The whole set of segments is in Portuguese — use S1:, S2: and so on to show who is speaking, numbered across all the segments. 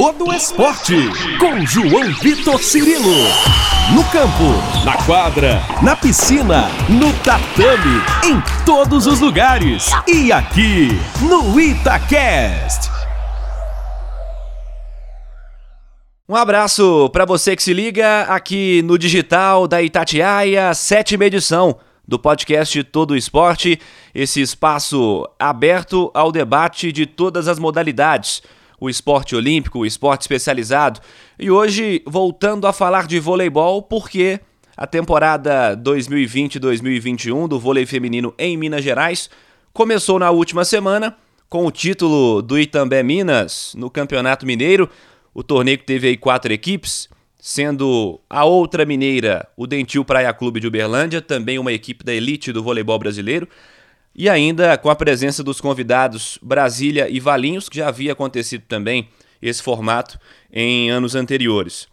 S1: todo esporte. Com João Vitor Cirilo. No campo, na quadra, na piscina, no tatame, em todos os lugares. E aqui, no Itacast.
S2: Um abraço para você que se liga aqui no digital da Itatiaia, sétima edição do podcast Todo Esporte, esse espaço aberto ao debate de todas as modalidades, o esporte olímpico, o esporte especializado. E hoje, voltando a falar de voleibol, porque a temporada 2020-2021 do vôlei feminino em Minas Gerais começou na última semana com o título do Itambé Minas no Campeonato Mineiro. O torneio teve aí quatro equipes, sendo a outra mineira o Dentil Praia Clube de Uberlândia, também uma equipe da elite do voleibol brasileiro, e ainda com a presença dos convidados Brasília e Valinhos, que já havia acontecido também esse formato em anos anteriores.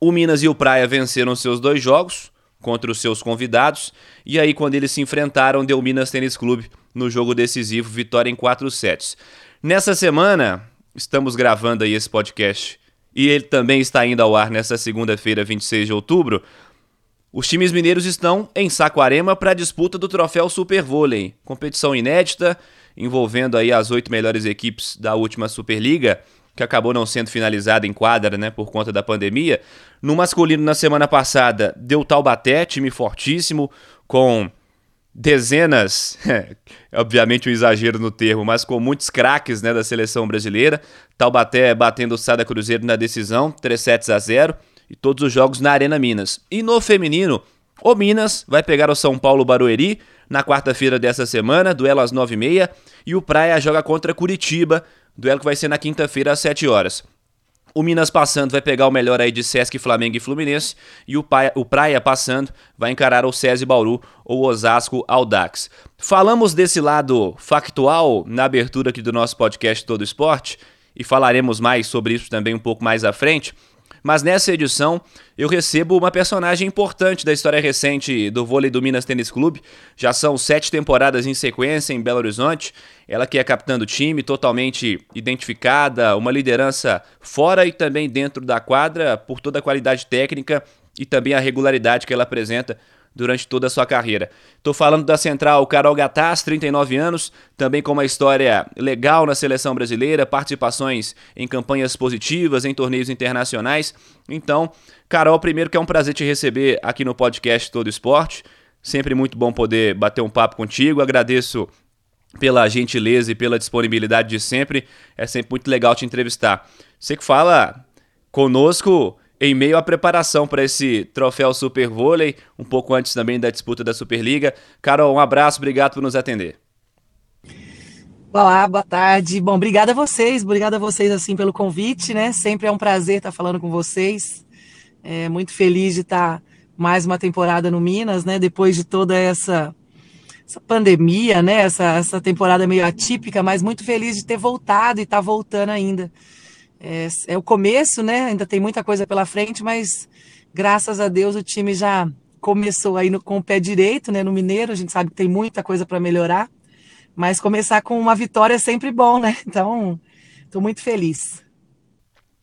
S2: O Minas e o Praia venceram seus dois jogos contra os seus convidados, e aí quando eles se enfrentaram, deu Minas Tênis Clube no jogo decisivo, vitória em quatro sets. Nessa semana, estamos gravando aí esse podcast e ele também está indo ao ar nessa segunda-feira, 26 de outubro. Os times mineiros estão em Saquarema para a disputa do troféu Super Vôlei, competição inédita envolvendo aí as oito melhores equipes da última Superliga, que acabou não sendo finalizada em quadra, né, por conta da pandemia. No masculino na semana passada deu Taubaté, time fortíssimo com dezenas, obviamente um exagero no termo, mas com muitos craques né, da seleção brasileira. Taubaté batendo o Sada Cruzeiro na decisão, 3 sets a 0 e todos os jogos na Arena Minas. E no feminino, o Minas vai pegar o São Paulo Barueri na quarta-feira dessa semana, duelo às 9h30, e o Praia joga contra Curitiba, duelo que vai ser na quinta-feira às 7 horas. O Minas passando vai pegar o melhor aí de Sesc, Flamengo e Fluminense. E o Praia, o Praia passando vai encarar o SESI Bauru ou Osasco Aldax. Falamos desse lado factual na abertura aqui do nosso podcast Todo Esporte. E falaremos mais sobre isso também um pouco mais à frente. Mas nessa edição eu recebo uma personagem importante da história recente do vôlei do Minas Tênis Clube. Já são sete temporadas em sequência em Belo Horizonte. Ela que é capitã do time, totalmente identificada, uma liderança fora e também dentro da quadra por toda a qualidade técnica e também a regularidade que ela apresenta durante toda a sua carreira. Estou falando da central Carol Gataz, 39 anos, também com uma história legal na seleção brasileira, participações em campanhas positivas, em torneios internacionais. Então, Carol, primeiro que é um prazer te receber aqui no podcast Todo Esporte. Sempre muito bom poder bater um papo contigo. Agradeço pela gentileza e pela disponibilidade de sempre. É sempre muito legal te entrevistar. Você que fala conosco em meio à preparação para esse troféu Super Vôlei, um pouco antes também da disputa da Superliga. Carol, um abraço, obrigado por nos atender.
S3: Olá, boa tarde. Bom, obrigada a vocês, obrigada a vocês assim pelo convite, né? Sempre é um prazer estar falando com vocês. É muito feliz de estar mais uma temporada no Minas, né? Depois de toda essa essa pandemia, né? Essa, essa temporada meio atípica, mas muito feliz de ter voltado e estar voltando ainda. É, é o começo, né? Ainda tem muita coisa pela frente, mas graças a Deus o time já começou aí no, com o pé direito, né? No Mineiro, a gente sabe que tem muita coisa para melhorar, mas começar com uma vitória é sempre bom, né? Então, estou muito feliz.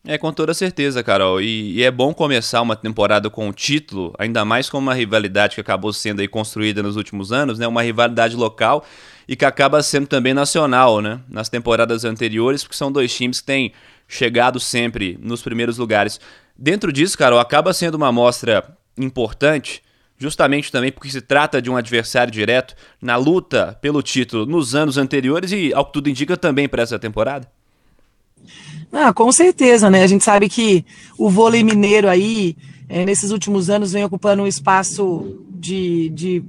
S2: É, com toda certeza, Carol. E, e, é bom começar uma temporada com o título, ainda mais com uma rivalidade que acabou sendo aí construída nos últimos anos, né? Uma rivalidade local e que acaba sendo também nacional, né? Nas temporadas anteriores, porque são dois times que têm chegado sempre nos primeiros lugares. Dentro disso, Carol, acaba sendo uma amostra importante, justamente também porque se trata de um adversário direto na luta pelo título nos anos anteriores e, ao que tudo indica, também para essa temporada?
S3: Ah, com certeza, né? A gente sabe que o vôlei mineiro aí, é, nesses últimos anos, vem ocupando um espaço de, de,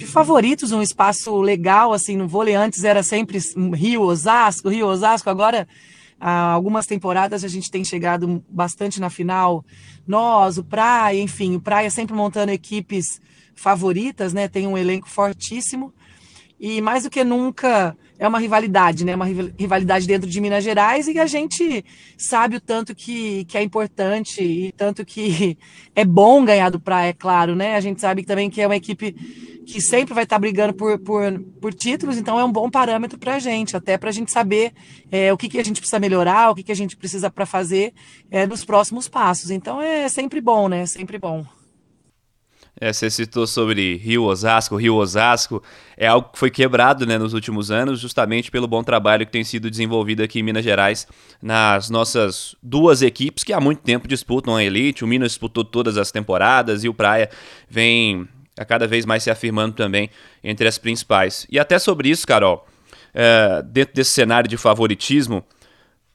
S3: de, favoritos, um espaço legal, assim, no vôlei. Antes era sempre Rio, Osasco, Rio, Osasco, agora Há algumas temporadas a gente tem chegado bastante na final. Nós, o Praia, enfim, o Praia sempre montando equipes favoritas, né? Tem um elenco fortíssimo. E mais do que nunca, é uma rivalidade, né? Uma rivalidade dentro de Minas Gerais e a gente sabe o tanto que, que é importante e tanto que é bom ganhar do Praia, é claro, né? A gente sabe também que é uma equipe que sempre vai estar brigando por, por, por títulos, então é um bom parâmetro para a gente, até para a gente saber é, o que, que a gente precisa melhorar, o que, que a gente precisa para fazer é, nos próximos passos. Então é sempre bom, né? Sempre bom.
S2: É, você citou sobre Rio Osasco, Rio Osasco, é algo que foi quebrado né, nos últimos anos, justamente pelo bom trabalho que tem sido desenvolvido aqui em Minas Gerais nas nossas duas equipes que há muito tempo disputam a elite. O Minas disputou todas as temporadas e o Praia vem a cada vez mais se afirmando também entre as principais. E até sobre isso, Carol, é, dentro desse cenário de favoritismo,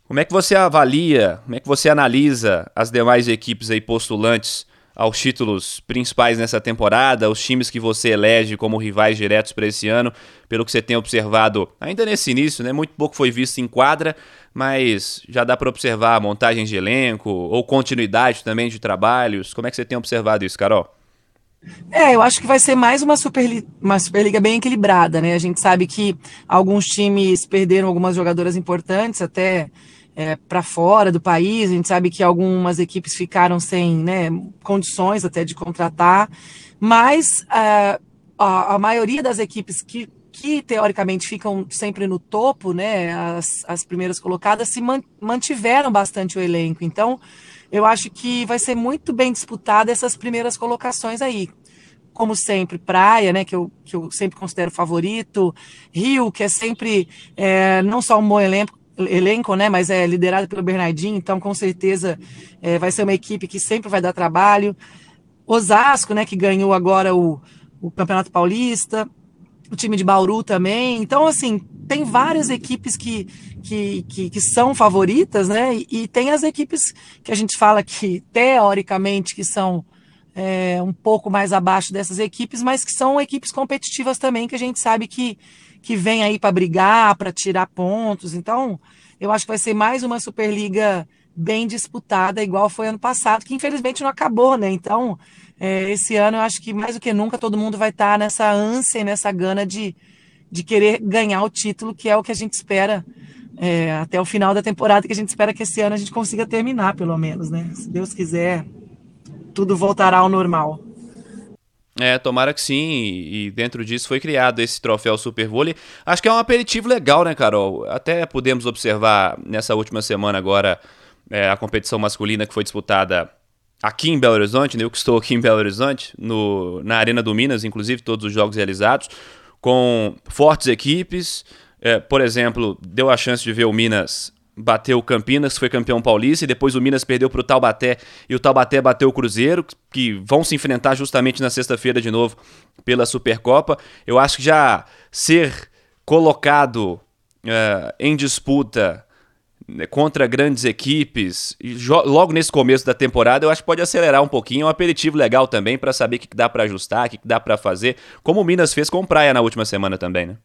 S2: como é que você avalia, como é que você analisa as demais equipes aí postulantes? Aos títulos principais nessa temporada, os times que você elege como rivais diretos para esse ano, pelo que você tem observado ainda nesse início, né? Muito pouco foi visto em quadra, mas já dá para observar montagens de elenco ou continuidade também de trabalhos. Como é que você tem observado isso, Carol?
S3: É, eu acho que vai ser mais uma, Superli uma Superliga bem equilibrada, né? A gente sabe que alguns times perderam algumas jogadoras importantes, até é, para fora do país. A gente sabe que algumas equipes ficaram sem né, condições até de contratar, mas é, a, a, maioria das equipes que, que teoricamente ficam sempre no topo, né, as, as primeiras colocadas, se mantiveram bastante o elenco. Então, eu acho que vai ser muito bem disputada essas primeiras colocações aí como sempre, Praia, né, que eu, que eu sempre considero favorito, Rio, que é sempre é, não só um bom elenco, elenco, né? Mas é liderado pelo Bernardinho, então com certeza é, vai ser uma equipe que sempre vai dar trabalho. Osasco, né? Que ganhou agora o, o Campeonato Paulista, o time de Bauru também. Então, assim, tem várias equipes que, que, que, que são favoritas, né? E, e, tem as equipes que a gente fala que, teoricamente, que são é, um pouco mais abaixo dessas equipes, mas que são equipes competitivas também, que a gente sabe que que vem aí para brigar, para tirar pontos. Então, eu acho que vai ser mais uma Superliga bem disputada, igual foi ano passado, que infelizmente não acabou, né? Então, é, esse ano eu acho que mais do que nunca todo mundo vai estar tá nessa ânsia, nessa gana de, de querer ganhar o título, que é o que a gente espera é, até o final da temporada, que a gente espera que esse ano a gente consiga terminar, pelo menos, né? Se Deus quiser, tudo voltará ao normal.
S2: É, tomara que sim, e dentro disso foi criado esse troféu Super Vôlei. Acho que é um aperitivo legal, né, Carol? Até podemos observar nessa última semana agora é, a competição masculina que foi disputada aqui em Belo Horizonte, né? eu que estou aqui em Belo Horizonte, no, na Arena do Minas, inclusive todos os jogos realizados, com fortes equipes. É, por exemplo, deu a chance de ver o Minas bateu o Campinas, foi campeão paulista, e depois o Minas perdeu para o Taubaté e o Taubaté bateu o Cruzeiro, que vão se enfrentar justamente na sexta-feira de novo pela Supercopa. Eu acho que já ser colocado uh, em disputa né, contra grandes equipes, logo nesse começo da temporada, eu acho que pode acelerar um pouquinho. É um aperitivo legal também para saber o que dá para ajustar, o que dá para fazer, como o Minas fez com o Praia na última semana também, né?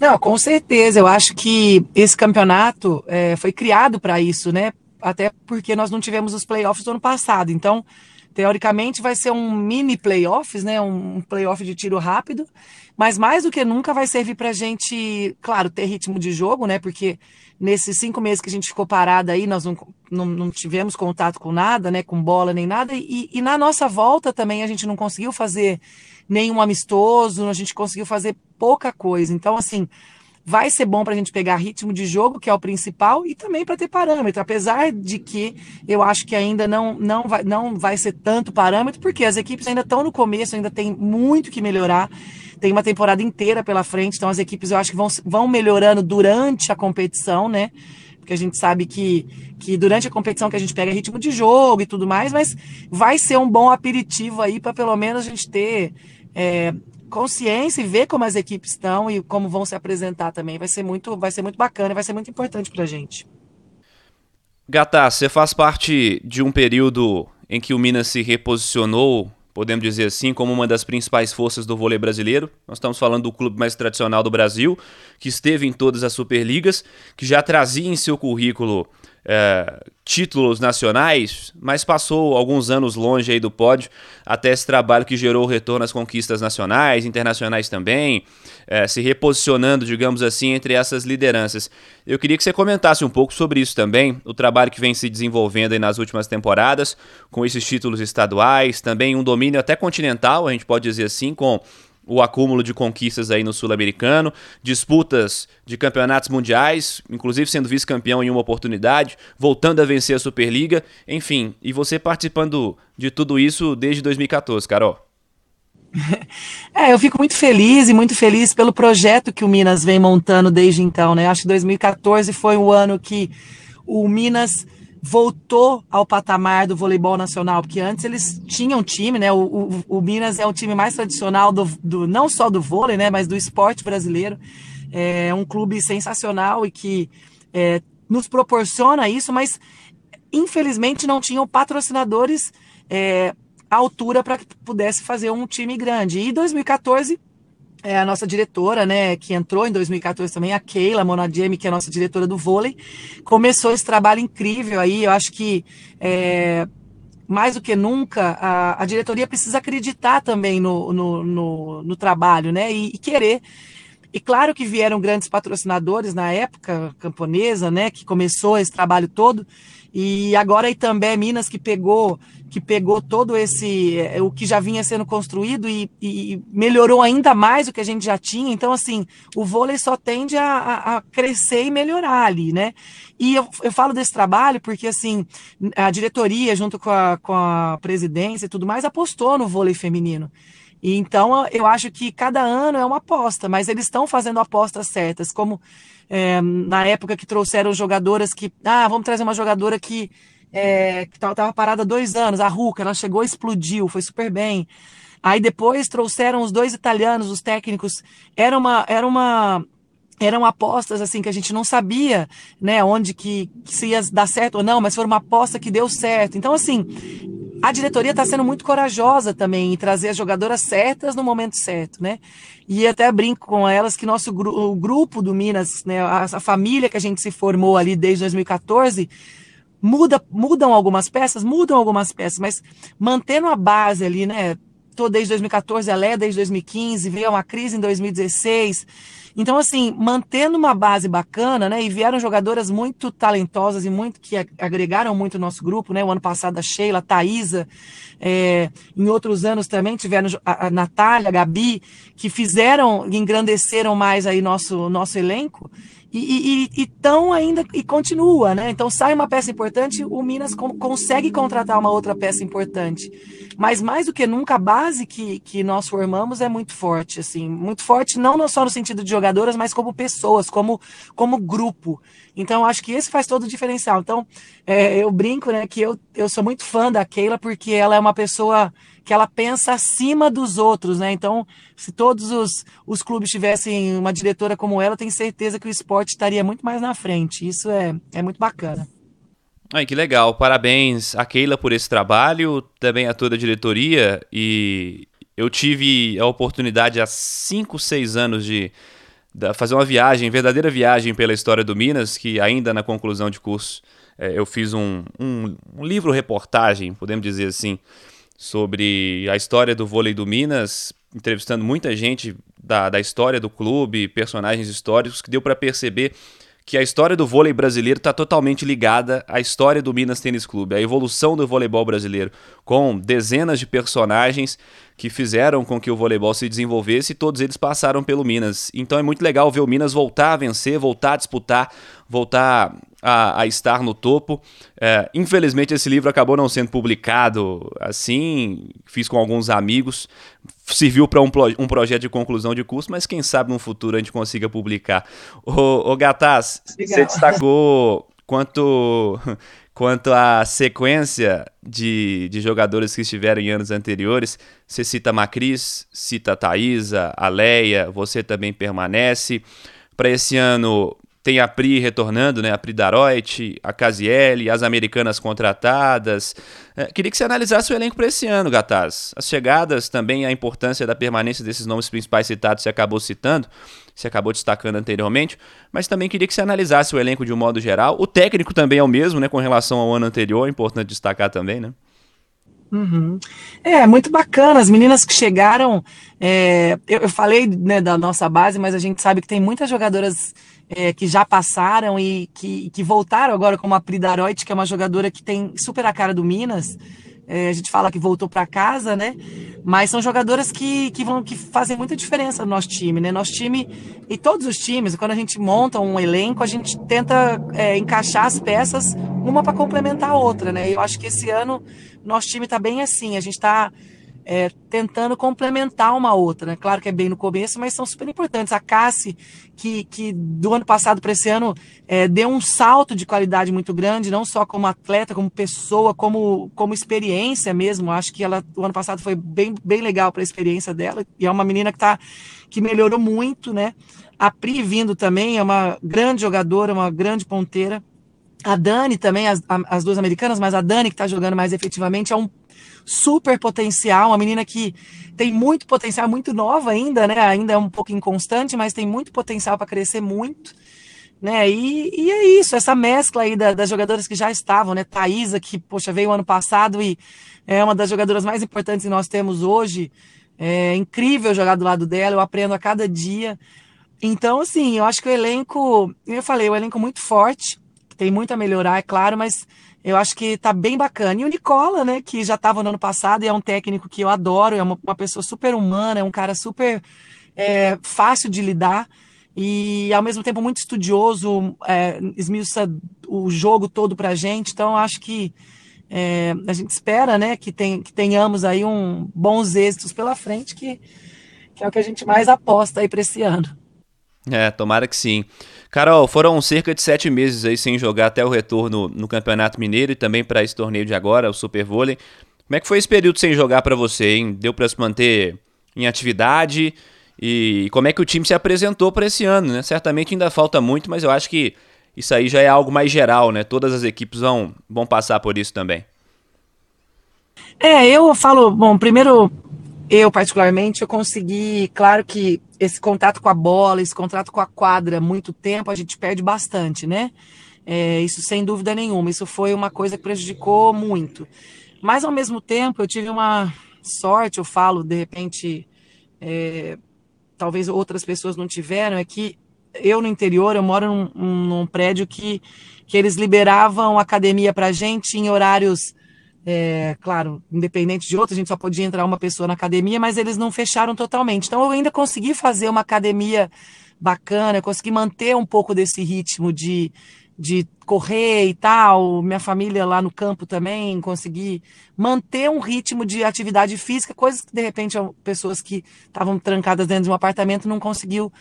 S3: Não, com certeza. Eu acho que esse campeonato é, foi criado para isso, né? Até porque nós não tivemos os playoffs do ano passado. Então, teoricamente, vai ser um mini playoffs, né? Um playoff de tiro rápido. Mas mais do que nunca vai servir para a gente, claro, ter ritmo de jogo, né? Porque nesses cinco meses que a gente ficou parado aí, nós não, não, não tivemos contato com nada, né? Com bola nem nada. E, e na nossa volta também a gente não conseguiu fazer nenhum amistoso, a gente conseguiu fazer pouca coisa. Então, assim, vai ser bom para a gente pegar ritmo de jogo, que é o principal, e também para ter parâmetro, apesar de que eu acho que ainda não, não, vai, não vai ser tanto parâmetro, porque as equipes ainda estão no começo, ainda tem muito que melhorar, tem uma temporada inteira pela frente, então as equipes eu acho que vão, vão melhorando durante a competição, né? Porque a gente sabe que, que durante a competição que a gente pega ritmo de jogo e tudo mais, mas vai ser um bom aperitivo aí para pelo menos a gente ter é, consciência e ver como as equipes estão e como vão se apresentar também. Vai ser muito, vai ser muito bacana, vai ser muito importante para a gente.
S2: Gata, você faz parte de um período em que o Minas se reposicionou, podemos dizer assim, como uma das principais forças do vôlei brasileiro. Nós estamos falando do clube mais tradicional do Brasil, que esteve em todas as Superligas, que já trazia em seu currículo é, títulos nacionais, mas passou alguns anos longe aí do pódio, até esse trabalho que gerou o retorno às conquistas nacionais, internacionais também, é, se reposicionando, digamos assim, entre essas lideranças. Eu queria que você comentasse um pouco sobre isso também, o trabalho que vem se desenvolvendo aí nas últimas temporadas, com esses títulos estaduais, também um domínio até continental, a gente pode dizer assim, com o acúmulo de conquistas aí no Sul-Americano, disputas de campeonatos mundiais, inclusive sendo vice-campeão em uma oportunidade, voltando a vencer a Superliga, enfim, e você participando de tudo isso desde 2014, Carol.
S3: É, eu fico muito feliz e muito feliz pelo projeto que o Minas vem montando desde então, né? Acho que 2014 foi o ano que o Minas voltou ao patamar do voleibol nacional, porque antes eles tinham time, né? O, o, o Minas é o time mais tradicional do, do, não só do vôlei, né? Mas do esporte brasileiro. É um clube sensacional e que é, nos proporciona isso, mas infelizmente não tinham patrocinadores é, à altura para que pudesse fazer um time grande. E 2014 é a nossa diretora, né, que entrou em 2014 também, a Keila Monadiemi, que é a nossa diretora do vôlei, começou esse trabalho incrível aí. Eu acho que é, mais do que nunca a, a, diretoria precisa acreditar também no, no, no, no trabalho, né, e, e, querer. E claro que vieram grandes patrocinadores na época, camponesa, né, que começou esse trabalho todo, e agora Itambé Minas que pegou que pegou todo esse é, o que já vinha sendo construído e, e, melhorou ainda mais o que a gente já tinha. Então, assim, o vôlei só tende a, a, a crescer e melhorar ali, né? E eu, eu, falo desse trabalho porque, assim, a diretoria, junto com a, com a presidência e tudo mais, apostou no vôlei feminino. E então eu acho que cada ano é uma aposta, mas eles estão fazendo apostas certas, como é, na época que trouxeram jogadoras que, ah, vamos trazer uma jogadora que é, estava parada há dois anos, a Ruca, ela chegou, explodiu, foi super bem. Aí depois trouxeram os dois italianos, os técnicos, era uma, era uma, eram apostas assim que a gente não sabia, né, onde que se ia dar certo ou não, mas foi uma aposta que deu certo. Então assim, a diretoria está sendo muito corajosa também em trazer as jogadoras certas no momento certo, né? E até brinco com elas que nosso gru o grupo do Minas, né, a, a, família que a gente se formou ali desde 2014, muda, mudam algumas peças, mudam algumas peças, mas mantendo a base ali, né? Tô desde 2014, a Lé desde 2015, veio uma crise em 2016 então, assim, mantendo uma base bacana, né? E vieram jogadoras muito talentosas e muito que agregaram muito o nosso grupo, né? O ano passado a Sheila, a Thaisa, é, em outros anos também tiveram a, a Natália, a Gabi, que fizeram, engrandeceram mais aí nosso, nosso elenco e estão ainda e continua, né? Então sai uma peça importante, o Minas consegue contratar uma outra peça importante. Mas mais do que nunca, a base que, que nós formamos é muito forte, assim, muito forte, não só no sentido de jogadoras, mas como pessoas, como, como grupo. Então, acho que esse faz todo o diferencial. Então, é, eu brinco, né, que eu, eu sou muito fã da Keila, porque ela é uma pessoa que ela pensa acima dos outros, né? Então, se todos os, os clubes tivessem uma diretora como ela, tenho certeza que o esporte estaria muito mais na frente. Isso é, é muito bacana.
S2: Ai, que legal. Parabéns a Keila por esse trabalho, também a toda a diretoria. E eu tive a oportunidade há 5, 6 anos de, de, fazer uma viagem, verdadeira viagem pela história do Minas, que ainda na conclusão de curso é, eu fiz um, um, um livro-reportagem, podemos dizer assim, sobre a história do vôlei do Minas, entrevistando muita gente da, da história do clube, personagens históricos, que deu para perceber que a história do vôlei brasileiro está totalmente ligada à história do Minas Tênis Clube, à evolução do voleibol brasileiro, com dezenas de personagens que fizeram com que o voleibol se desenvolvesse e todos eles passaram pelo Minas. Então é muito legal ver o Minas voltar a vencer, voltar a disputar, voltar a, a estar no topo. É, infelizmente, esse livro acabou não sendo publicado assim. Fiz com alguns amigos. Serviu para um, um projeto de conclusão de curso, mas quem sabe no futuro a gente consiga publicar. Ô, ô Gataz, você destacou quanto, quanto à sequência de, de jogadores que estiveram em anos anteriores. Você cita a Macris, cita a Thaisa, a Leia, você também permanece. Para esse ano, tem a Pri retornando, né? A Pri Daroit, a Casiele, as americanas contratadas. É, queria que você analisasse o elenco para esse ano, Gataz. As chegadas, também a importância da permanência desses nomes principais citados, você acabou citando, você acabou destacando anteriormente, mas também queria que você analisasse o elenco de um modo geral. O técnico também é o mesmo, né? Com relação ao ano anterior, é importante destacar também, né?
S3: Uhum. É, muito bacana. As meninas que chegaram, é, eu, eu, falei né, da nossa base, mas a gente sabe que tem muitas jogadoras é, que já passaram e que, que voltaram agora, como a Pri Daroit, que é uma jogadora que tem super a cara do Minas. É, a gente fala que voltou para casa, né? Mas são jogadoras que, que, vão, que fazem muita diferença no nosso time, né? Nosso time e todos os times, quando a gente monta um elenco, a gente tenta é, encaixar as peças uma para complementar a outra, né? Eu acho que esse ano nosso time está bem assim, a gente está é, tentando complementar uma outra, né? Claro que é bem no começo, mas são super importantes. A Cassi, que, que do ano passado para esse ano é, deu um salto de qualidade muito grande, não só como atleta, como pessoa, como, como experiência mesmo. Acho que ela, o ano passado foi bem, bem legal para a experiência dela, e é uma menina que, tá, que melhorou muito, né? A Pri vindo também é uma grande jogadora, uma grande ponteira. A Dani também, as, as duas americanas, mas a Dani que está jogando mais efetivamente é um super potencial, uma menina que tem muito potencial, muito nova ainda, né? Ainda é um pouco inconstante, mas tem muito potencial para crescer muito. Né? E, e, é isso, essa mescla aí da, das jogadoras que já estavam, né? Thaisa, que, poxa, veio ano passado e é uma das jogadoras mais importantes que nós temos hoje. É incrível jogar do lado dela, eu aprendo a cada dia. Então, assim, eu acho que o elenco, eu falei, o elenco muito forte, tem muito a melhorar, é claro, mas eu acho que tá bem bacana. E o Nicola, né, que já estava no ano passado e é um técnico que eu adoro, é uma, uma pessoa super humana, é um cara super é, fácil de lidar e ao mesmo tempo muito estudioso, é, esmiuça o jogo todo pra gente. Então, acho que é, a gente espera, né, que, tem, que tenhamos aí um bons êxitos pela frente, que, que é o que a gente mais aposta aí para esse ano.
S2: É, tomara que sim. Carol, foram cerca de sete meses aí sem jogar até o retorno no Campeonato Mineiro e também para esse torneio de agora, o Super Vôlei. Como é que foi esse período sem jogar para você, hein? Deu para se manter em atividade? E como é que o time se apresentou para esse ano, né? Certamente ainda falta muito, mas eu acho que isso aí já é algo mais geral, né? Todas as equipes vão, vão passar por isso também.
S3: É, eu falo, bom, primeiro eu particularmente, eu consegui, claro que esse contato com a bola, esse contato com a quadra, muito tempo, a gente perde bastante, né? É, isso sem dúvida nenhuma, isso foi uma coisa que prejudicou muito. Mas ao mesmo tempo, eu tive uma sorte, eu falo, de repente, é, talvez outras pessoas não tiveram, é que eu no interior, eu moro num, num prédio que, que eles liberavam academia para gente em horários é, claro, independente de outro, a gente só podia entrar uma pessoa na academia, mas eles não fecharam totalmente. Então eu ainda consegui fazer uma academia bacana, consegui manter um pouco desse ritmo de, de correr e tal, minha família lá no campo também, consegui manter um ritmo de atividade física, coisas que de repente pessoas que estavam trancadas dentro de um apartamento não conseguiu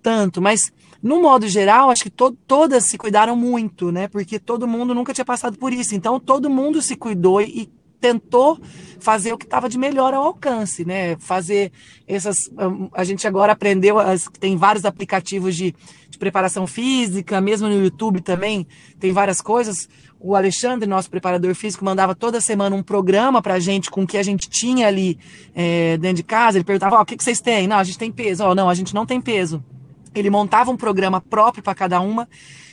S3: tanto, mas no modo geral, acho que to todas se cuidaram muito, né? Porque todo mundo nunca tinha passado por isso. Então, todo mundo se cuidou e tentou fazer o que estava de melhor ao alcance, né? Fazer essas. A gente agora aprendeu, as, tem vários aplicativos de, de preparação física, mesmo no YouTube também, tem várias coisas. O Alexandre, nosso preparador físico, mandava toda semana um programa para a gente com o que a gente tinha ali é, dentro de casa. Ele perguntava: oh, o que, que vocês têm? Não, a gente tem peso. Oh, não, a gente não tem peso. Ele montava um programa próprio para cada uma.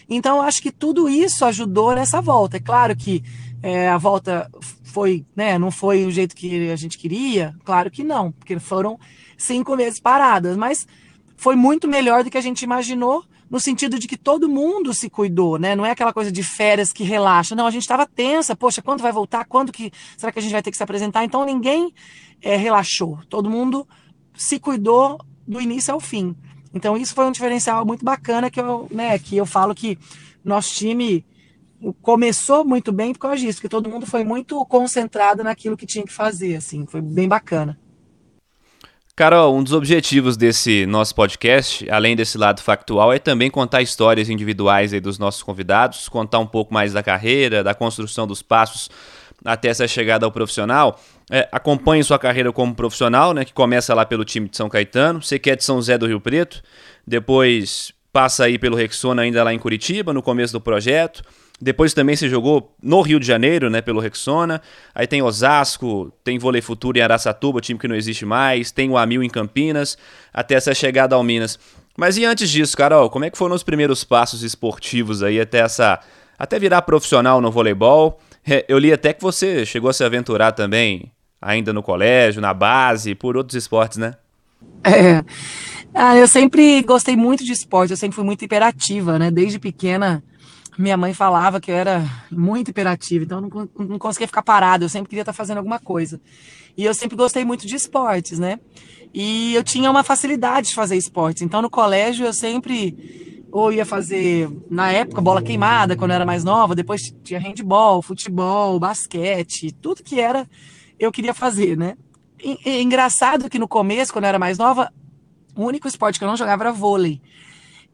S3: Então, acho que tudo isso ajudou nessa volta. É claro que é, a volta foi, né, não foi o jeito que a gente queria, claro que não, porque foram cinco meses paradas, mas foi muito melhor do que a gente imaginou, no sentido de que todo mundo se cuidou, né? Não é aquela coisa de férias que relaxa. Não, a gente estava tensa, poxa, quando vai voltar? Quando que será que a gente vai ter que se apresentar? Então ninguém é, relaxou, todo mundo se cuidou do início ao fim. Então isso foi um diferencial muito bacana que eu, né, que eu falo que nosso time começou muito bem por causa disso, que todo mundo foi muito concentrado naquilo que tinha que fazer, assim, foi bem bacana.
S2: Carol, um dos objetivos desse nosso podcast, além desse lado factual, é também contar histórias individuais dos nossos convidados, contar um pouco mais da carreira, da construção dos passos até essa chegada ao profissional. É, acompanhe sua carreira como profissional, né, que começa lá pelo time de São Caetano. Você que é de São José do Rio Preto, depois passa aí pelo Rexona ainda lá em Curitiba, no começo do projeto. Depois também se jogou no Rio de Janeiro, né, pelo Rexona. Aí tem Osasco, tem Vôlei Futuro em Araçatuba, time que não existe mais, tem o Amil em Campinas, até essa chegada ao Minas. Mas e antes disso, Carol, como é que foram os primeiros passos esportivos aí até essa até virar profissional no voleibol? É, eu li até que você chegou a se aventurar também ainda no colégio, na base, por outros esportes, né?
S3: É. Ah, eu sempre gostei muito de esporte, eu sempre fui muito hiperativa, né? Desde pequena, minha mãe falava que eu era muito hiperativa, então eu não, não conseguia ficar parado, eu sempre queria estar fazendo alguma coisa. E eu sempre gostei muito de esportes, né? E eu tinha uma facilidade de fazer esportes. Então no colégio eu sempre ou ia fazer, na época, bola queimada, quando eu era mais nova, depois tinha handball, futebol, basquete, tudo que era eu queria fazer, né? E, engraçado que no começo, quando eu era mais nova, o único esporte que eu não jogava era vôlei.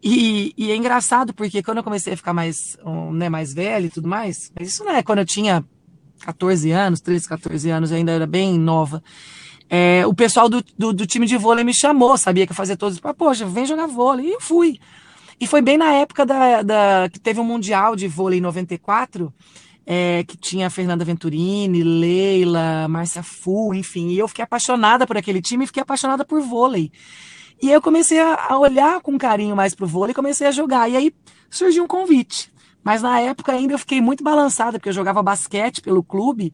S3: E, e, é engraçado porque quando eu comecei a ficar mais, um, né, mais velho e tudo mais, mas isso não é quando eu tinha 14 anos, 13, 14 anos, eu ainda era bem nova. É, o pessoal do, do, do, time de vôlei me chamou, sabia que eu fazia todos, poxa, vem jogar vôlei. E eu fui. E foi bem na época da, da que teve um Mundial de vôlei em 94, é, que tinha Fernanda Venturini, Leila, Márcia Fu, enfim. E eu fiquei apaixonada por aquele time e fiquei apaixonada por vôlei. E aí eu comecei a, olhar com carinho mais pro vôlei e comecei a jogar. E aí surgiu um convite. Mas na época ainda eu fiquei muito balançada, porque eu jogava basquete pelo clube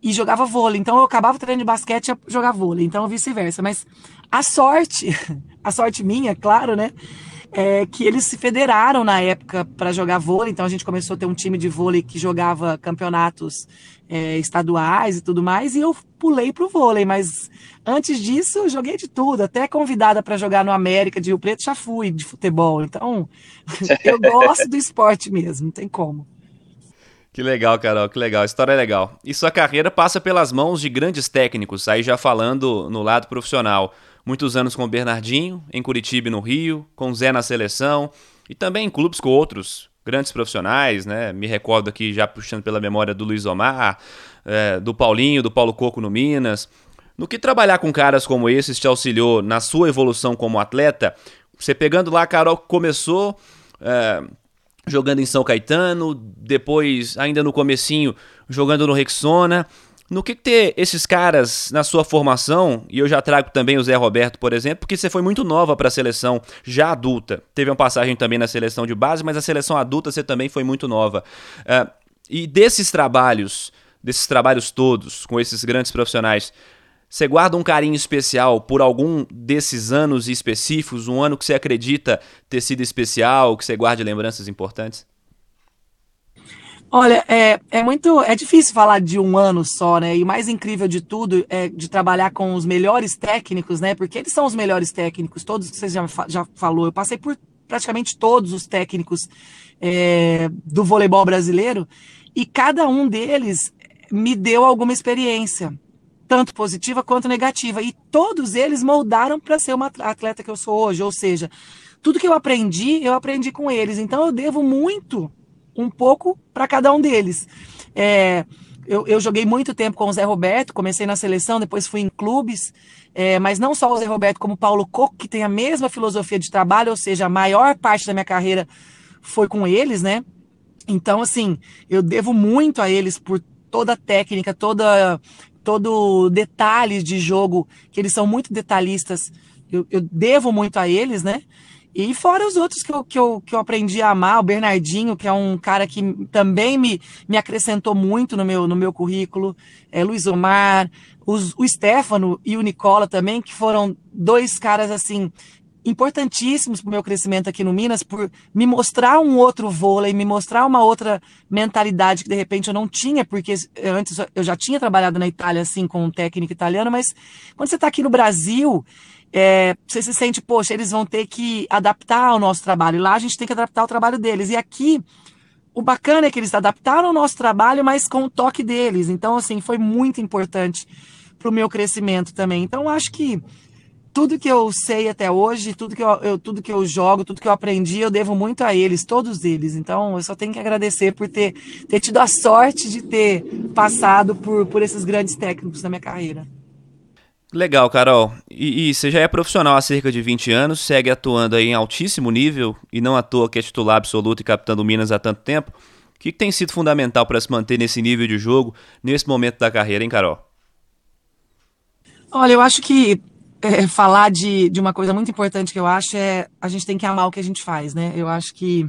S3: e jogava vôlei. Então eu acabava treinando de basquete e jogar vôlei. Então vice-versa. Mas a sorte, a sorte minha, claro, né? É, que eles se federaram na época para jogar vôlei, então a gente começou a ter um time de vôlei que jogava campeonatos é, estaduais e tudo mais, e eu pulei pro vôlei, mas antes disso eu joguei de tudo, até convidada para jogar no América de Rio Preto já fui de futebol, então eu gosto do esporte mesmo, não tem como.
S2: Que legal, Carol, que legal. A história é legal. E sua carreira passa pelas mãos de grandes técnicos, aí já falando no lado profissional muitos anos com o Bernardinho, em Curitiba no Rio, com o Zé na seleção, e também em clubes com outros grandes profissionais, né? Me recordo aqui, já puxando pela memória do Luiz Omar, é, do Paulinho, do Paulo Coco no Minas. No que trabalhar com caras como esses te auxiliou na sua evolução como atleta? Você pegando lá, a Carol começou é, jogando em São Caetano, depois, ainda no comecinho, jogando no Rexona, no que ter esses caras na sua formação, e eu já trago também o Zé Roberto, por exemplo, porque você foi muito nova para a seleção já adulta. Teve uma passagem também na seleção de base, mas a seleção adulta você também foi muito nova. Uh, e desses trabalhos, desses trabalhos todos, com esses grandes profissionais, você guarda um carinho especial por algum desses anos específicos, um ano que você acredita ter sido especial, que você guarde lembranças importantes?
S3: Olha, é, é muito. É difícil falar de um ano só, né? E o mais incrível de tudo é de trabalhar com os melhores técnicos, né? Porque eles são os melhores técnicos, todos que você já, já falou. Eu passei por praticamente todos os técnicos é, do voleibol brasileiro e cada um deles me deu alguma experiência, tanto positiva quanto negativa. E todos eles moldaram para ser uma atleta que eu sou hoje. Ou seja, tudo que eu aprendi, eu aprendi com eles. Então eu devo muito um pouco para cada um deles. É, eu, eu, joguei muito tempo com o Zé Roberto, comecei na seleção, depois fui em clubes, é, mas não só o Zé Roberto, como o Paulo Coco, que tem a mesma filosofia de trabalho, ou seja, a maior parte da minha carreira foi com eles, né? Então, assim, eu devo muito a eles por toda a técnica, toda, todo detalhes de jogo, que eles são muito detalhistas, eu, eu devo muito a eles, né? E fora os outros que eu, que, eu, que eu aprendi a amar, o Bernardinho, que é um cara que também me, me acrescentou muito no meu, no meu currículo, é, Luiz Omar, os, o Stefano e o Nicola também, que foram dois caras assim importantíssimos para o meu crescimento aqui no Minas, por me mostrar um outro vôlei, me mostrar uma outra mentalidade que de repente eu não tinha, porque antes eu já tinha trabalhado na Itália assim com um técnico italiano, mas quando você está aqui no Brasil é, você se sente, poxa, eles vão ter que adaptar ao nosso trabalho. Lá a gente tem que adaptar o trabalho deles. E aqui, o bacana é que eles adaptaram o nosso trabalho, mas com o toque deles. Então, assim, foi muito importante para o meu crescimento também. Então, acho que tudo que eu sei até hoje, tudo que eu, eu, tudo que eu jogo, tudo que eu aprendi, eu devo muito a eles, todos eles. Então, eu só tenho que agradecer por ter, ter tido a sorte de ter passado por, por esses grandes técnicos na minha carreira.
S2: Legal, Carol. E, e, você já é profissional há cerca de 20 anos, segue atuando aí em altíssimo nível e não à toa que é titular absoluto e capitão do Minas há tanto tempo. O que, que tem sido fundamental para se manter nesse nível de jogo, nesse momento da carreira, hein, Carol?
S3: Olha, eu acho que é, falar de, de uma coisa muito importante que eu acho é a gente tem que amar o que a gente faz, né? Eu acho que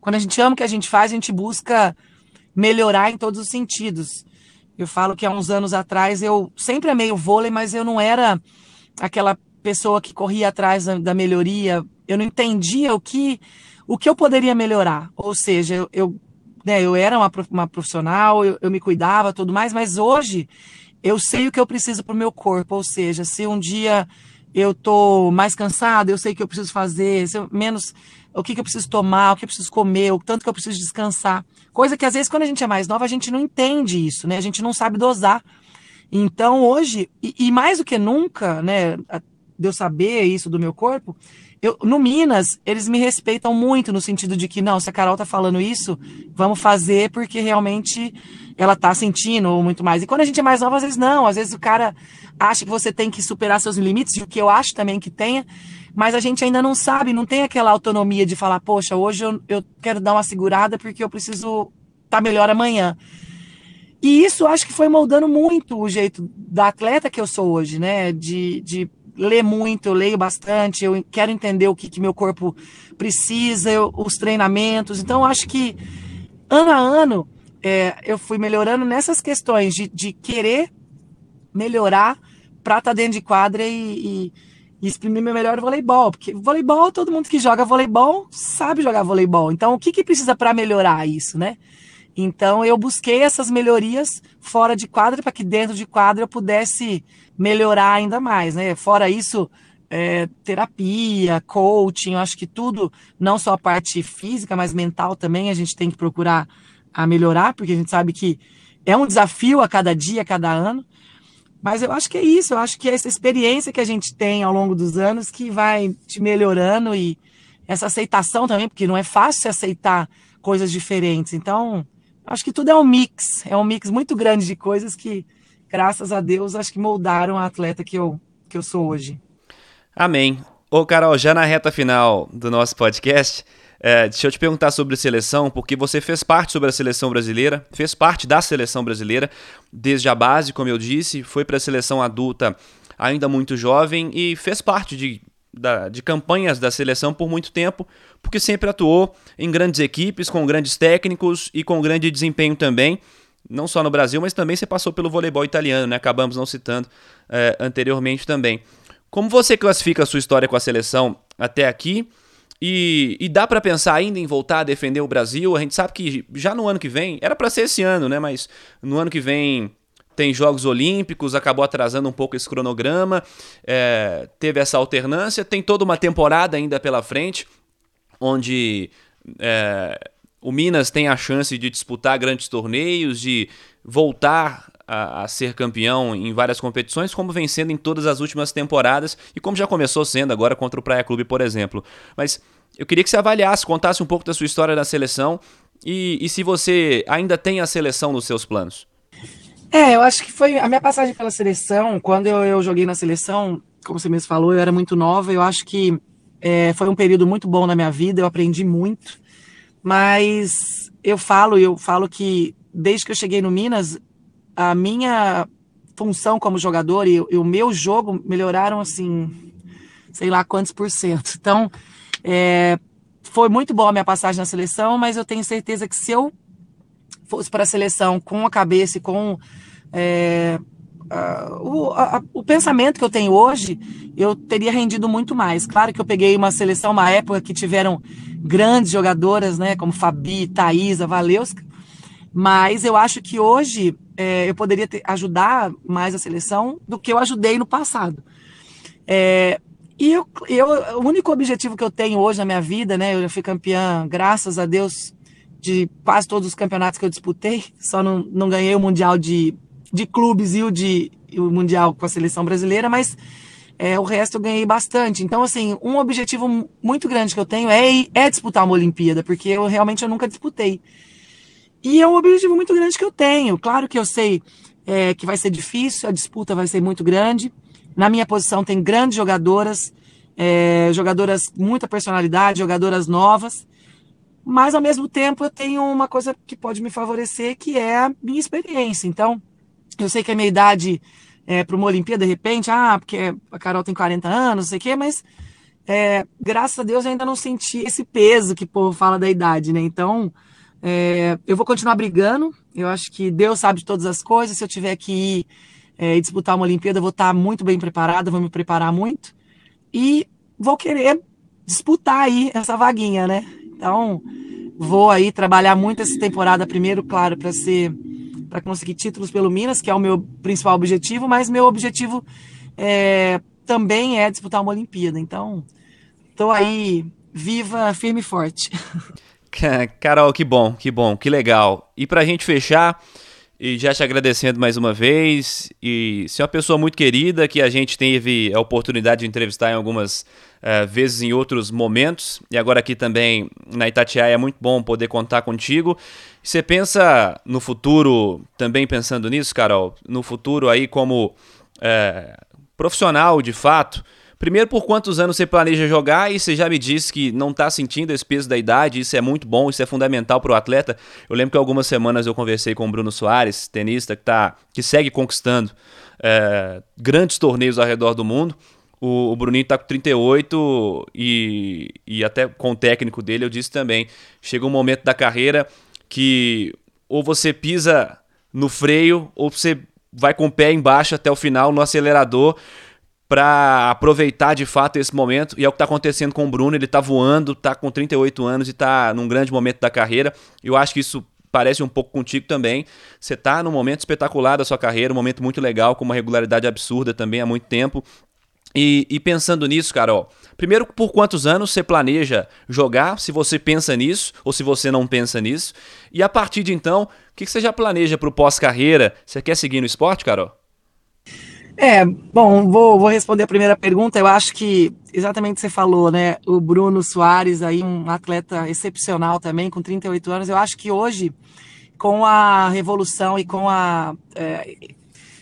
S3: quando a gente ama o que a gente faz, a gente busca melhorar em todos os sentidos. Eu falo que há uns anos atrás eu sempre amei o vôlei, mas eu não era aquela pessoa que corria atrás da, da melhoria. Eu não entendia o que o que eu poderia melhorar. Ou seja, eu, eu, né, eu era uma, uma profissional, eu, eu me cuidava, tudo mais, mas hoje eu sei o que eu preciso para o meu corpo. Ou seja, se um dia eu tô mais cansado, eu sei que eu preciso fazer, eu, menos o que, que eu preciso tomar, o que eu preciso comer, o tanto que eu preciso descansar. Coisa que às vezes quando a gente é mais nova a gente não entende isso, né? A gente não sabe dosar. Então hoje, e, e mais do que nunca, né, de eu saber isso do meu corpo, eu, no Minas, eles me respeitam muito no sentido de que, não, se a Carol tá falando isso, vamos fazer porque realmente ela tá sentindo ou muito mais. E quando a gente é mais nova, às vezes não, às vezes o cara acha que você tem que superar seus limites, o que eu acho também que tenha, mas a gente ainda não sabe, não tem aquela autonomia de falar, poxa, hoje eu, eu quero dar uma segurada porque eu preciso estar tá melhor amanhã. E isso acho que foi moldando muito o jeito da atleta que eu sou hoje, né? De, de ler muito, eu leio bastante, eu quero entender o que, que meu corpo precisa, eu, os treinamentos. Então, acho que ano a ano é, eu fui melhorando nessas questões de, de querer melhorar para estar tá dentro de quadra e, e e exprimir meu melhor voleibol, porque voleibol, todo mundo que joga voleibol sabe jogar voleibol. Então, o que, que precisa para melhorar isso, né? Então, eu busquei essas melhorias fora de quadra para que dentro de quadra eu pudesse melhorar ainda mais, né? Fora isso, é, terapia, coaching, eu acho que tudo, não só a parte física, mas mental também, a gente tem que procurar a melhorar, porque a gente sabe que é um desafio a cada dia, a cada ano. Mas eu acho que é isso, eu acho que é essa experiência que a gente tem ao longo dos anos que vai te melhorando e essa aceitação também, porque não é fácil aceitar coisas diferentes. Então, acho que tudo é um mix, é um mix muito grande de coisas que, graças a Deus, acho que moldaram a atleta que eu, que eu sou hoje.
S2: Amém. Ô, Carol, já na reta final do nosso podcast, é, deixa eu te perguntar sobre seleção, porque você fez parte sobre a seleção brasileira, fez parte da seleção brasileira desde a base, como eu disse, foi para a seleção adulta ainda muito jovem e fez parte de, da, de campanhas da seleção por muito tempo, porque sempre atuou em grandes equipes, com grandes técnicos e com grande desempenho também. Não só no Brasil, mas também você passou pelo voleibol italiano, né? Acabamos não citando é, anteriormente também. Como você classifica a sua história com a seleção até aqui? E, e, dá para pensar ainda em voltar a defender o Brasil. A gente sabe que já no ano que vem, era para ser esse ano, né? Mas no ano que vem tem Jogos Olímpicos, acabou atrasando um pouco esse cronograma, é, teve essa alternância, tem toda uma temporada ainda pela frente, onde é, o Minas tem a chance de disputar grandes torneios, de voltar a, a, ser campeão em várias competições, como vencendo em todas as últimas temporadas e como já começou sendo agora contra o Praia Clube, por exemplo. Mas eu queria que você avaliasse, contasse um pouco da sua história na seleção e, e se você ainda tem a seleção nos seus planos.
S3: É, eu acho que foi a minha passagem pela seleção, quando eu, eu joguei na seleção, como você mesmo falou, eu era muito nova, eu acho que é, foi um período muito bom na minha vida, eu aprendi muito, mas eu falo, eu falo que desde que eu cheguei no Minas, a minha função como jogador e, e, o meu jogo melhoraram assim, sei lá quantos por cento. Então, é, foi muito boa a minha passagem na seleção, mas eu tenho certeza que se eu fosse para a seleção com a cabeça e com é, o, a, o pensamento que eu tenho hoje, eu teria rendido muito mais. Claro que eu peguei uma seleção, uma época que tiveram grandes jogadoras, né, como Fabi, Thaisa, Valeuska, mas eu acho que hoje é, eu poderia ter, ajudar mais a seleção do que eu ajudei no passado. É, e eu, eu, o único objetivo que eu tenho hoje na minha vida, né? Eu já fui campeã, graças a Deus, de quase todos os campeonatos que eu disputei. Só não, não ganhei o Mundial de, de clubes e o, de, e o Mundial com a seleção brasileira, mas é, o resto eu ganhei bastante. Então, assim, um objetivo muito grande que eu tenho é, é disputar uma Olimpíada, porque eu realmente eu nunca disputei. E é um objetivo muito grande que eu tenho. Claro que eu sei é, que vai ser difícil, a disputa vai ser muito grande, Na minha posição tem grandes jogadoras, é, jogadoras muita personalidade, jogadoras novas, mas ao mesmo tempo eu tenho uma coisa que pode me favorecer, que é a minha experiência. Então, eu sei que a minha idade é, para uma Olimpíada, de repente, ah, porque a Carol tem 40 anos, não sei o quê, mas é, graças a Deus eu ainda não senti esse peso que o povo fala da idade, né? Então, é, eu vou continuar brigando. Eu acho que Deus sabe de todas as coisas. Se eu tiver que ir é, disputar uma Olimpíada, eu vou estar muito bem preparada, vou me preparar muito. E vou querer disputar aí essa vaguinha, né? Então, vou aí trabalhar muito essa temporada primeiro, claro, para ser para conseguir títulos pelo Minas, que é o meu principal objetivo, mas meu objetivo é, também é disputar uma Olimpíada. Então, estou aí viva, firme e forte.
S2: Carol, que bom, que bom, que legal. E para a gente fechar, e já te agradecendo mais uma vez, e você é uma pessoa muito querida que a gente teve a oportunidade de entrevistar em algumas uh, vezes em outros momentos, e agora aqui também na Itatiaia é muito bom poder contar contigo. Você pensa no futuro, também pensando nisso, Carol, no futuro aí como uh, profissional de fato, Primeiro, por quantos anos você planeja jogar e você já me disse que não está sentindo esse peso da idade, isso é muito bom, isso é fundamental para o atleta. Eu lembro que algumas semanas eu conversei com o Bruno Soares, tenista que, tá, que segue conquistando é, grandes torneios ao redor do mundo. O, o Bruninho está com 38 e, e até com o técnico dele eu disse também, chega um momento da carreira que ou você pisa no freio ou você vai com o pé embaixo até o final no acelerador para aproveitar de fato esse momento. E é o que está acontecendo com o Bruno. Ele está voando, está com 38 anos e está num grande momento da carreira. Eu acho que isso parece um pouco contigo também. Você está num momento espetacular da sua carreira, um momento muito legal, com uma regularidade absurda também há muito tempo. E, e, pensando nisso, Carol, primeiro, por quantos anos você planeja jogar, se você pensa nisso ou se você não pensa nisso? E a partir de então, o que você já planeja para o pós-carreira? Você quer seguir no esporte, Carol?
S3: É, bom, vou, vou responder a primeira pergunta. Eu acho que exatamente o que você falou, né? O Bruno Soares, aí, um atleta excepcional também, com 38 anos. Eu acho que hoje, com a revolução e com a é,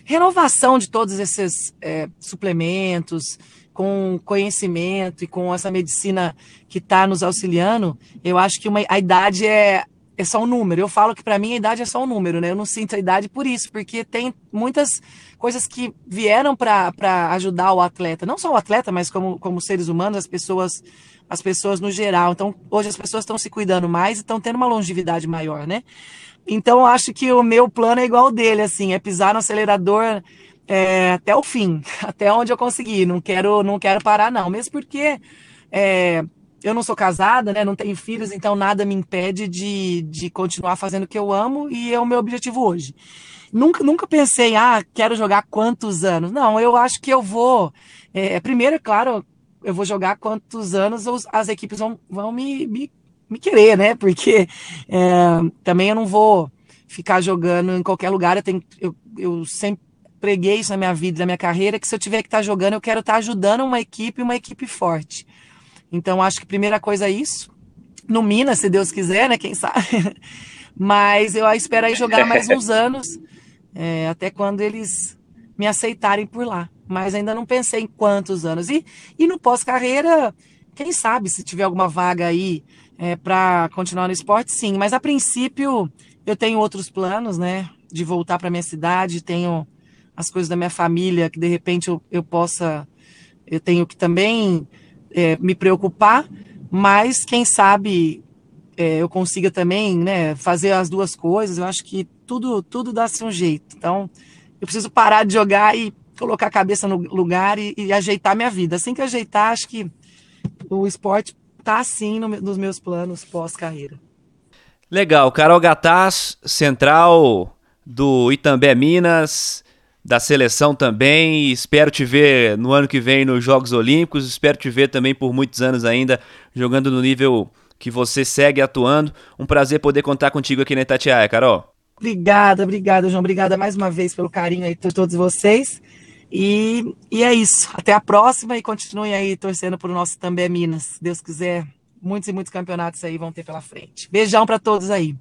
S3: renovação de todos esses é, suplementos, com conhecimento e com essa medicina que está nos auxiliando, eu acho que uma, a idade é, é só um número. Eu falo que para mim a idade é só um número, né? Eu não sinto a idade por isso, porque tem muitas coisas que vieram para ajudar o atleta, não só o atleta, mas como, como seres humanos, as pessoas, as pessoas no geral. Então, hoje as pessoas estão se cuidando mais e estão tendo uma longevidade maior, né? Então, eu acho que o meu plano é igual ao dele, assim, é pisar no acelerador é, até o fim, até onde eu conseguir. Não quero, não quero parar, não. Mesmo porque é, eu não sou casada, né? Não tenho filhos, então nada me impede de, de continuar fazendo o que eu amo e é o meu objetivo hoje. Nunca, nunca pensei, ah, quero jogar quantos anos. Não, eu acho que eu vou. É, primeiro, é claro, eu vou jogar quantos anos os, as equipes vão, vão me, me, me querer, né? Porque é, também eu não vou ficar jogando em qualquer lugar. Eu, tenho, eu, eu sempre preguei isso na minha vida, na minha carreira, que se eu tiver que estar jogando, eu quero estar ajudando uma equipe, uma equipe forte. Então, acho que a primeira coisa é isso. No Minas, se Deus quiser, né? Quem sabe. Mas eu espero aí jogar mais uns anos, é, até quando eles me aceitarem por lá. Mas ainda não pensei em quantos anos. E, e no pós-carreira, quem sabe se tiver alguma vaga aí é, para continuar no esporte, sim. Mas a princípio, eu tenho outros planos, né? De voltar para minha cidade, tenho as coisas da minha família que de repente eu, eu possa. Eu tenho que também é, me preocupar, mas quem sabe é, eu consiga também né, fazer as duas coisas. Eu acho que tudo, tudo dá-se um jeito. Então, eu preciso parar de jogar e colocar a cabeça no lugar e, e ajeitar minha vida. Assim que ajeitar, acho que o esporte está assim no, nos meus planos pós-carreira.
S2: Legal. Carol Gataz, central do Itambé Minas da seleção também. Espero te ver no ano que vem nos Jogos Olímpicos. Espero te ver também por muitos anos ainda jogando no nível que você segue atuando. Um prazer poder contar contigo aqui na Itatiaia, Carol.
S3: Obrigada, obrigada, João. Obrigada mais uma vez pelo carinho aí de todos vocês. E, e é isso. Até a próxima e continue aí torcendo o nosso também Minas. Deus quiser, muitos e muitos campeonatos aí vão ter pela frente. Beijão para todos aí.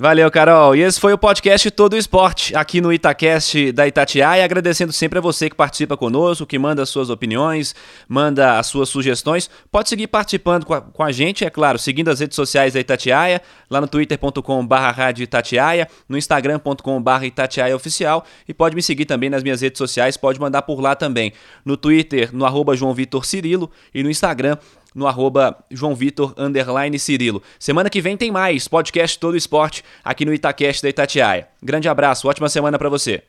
S2: Valeu, Carol. E esse foi o podcast Todo Esporte, aqui no Itacast da Itatiaia. Agradecendo sempre a você que participa conosco, que manda as suas opiniões, manda as suas sugestões. Pode seguir participando com a, com a gente, é claro, seguindo as redes sociais da Itatiaia, lá no twitter.com.br no instagram.com.br Itatiaia Oficial e pode me seguir também nas minhas redes sociais, pode mandar por lá também. No Twitter, no arroba João Vitor Cirilo e no Instagram, no arroba João Vitor Cirilo. Semana que vem tem mais podcast Todo Esporte aqui no Itacast da Itatiaia. Grande abraço, ótima semana para você.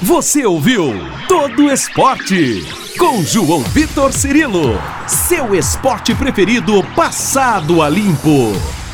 S1: Você ouviu Todo Esporte com João Vitor Cirilo, seu esporte preferido passado a limpo.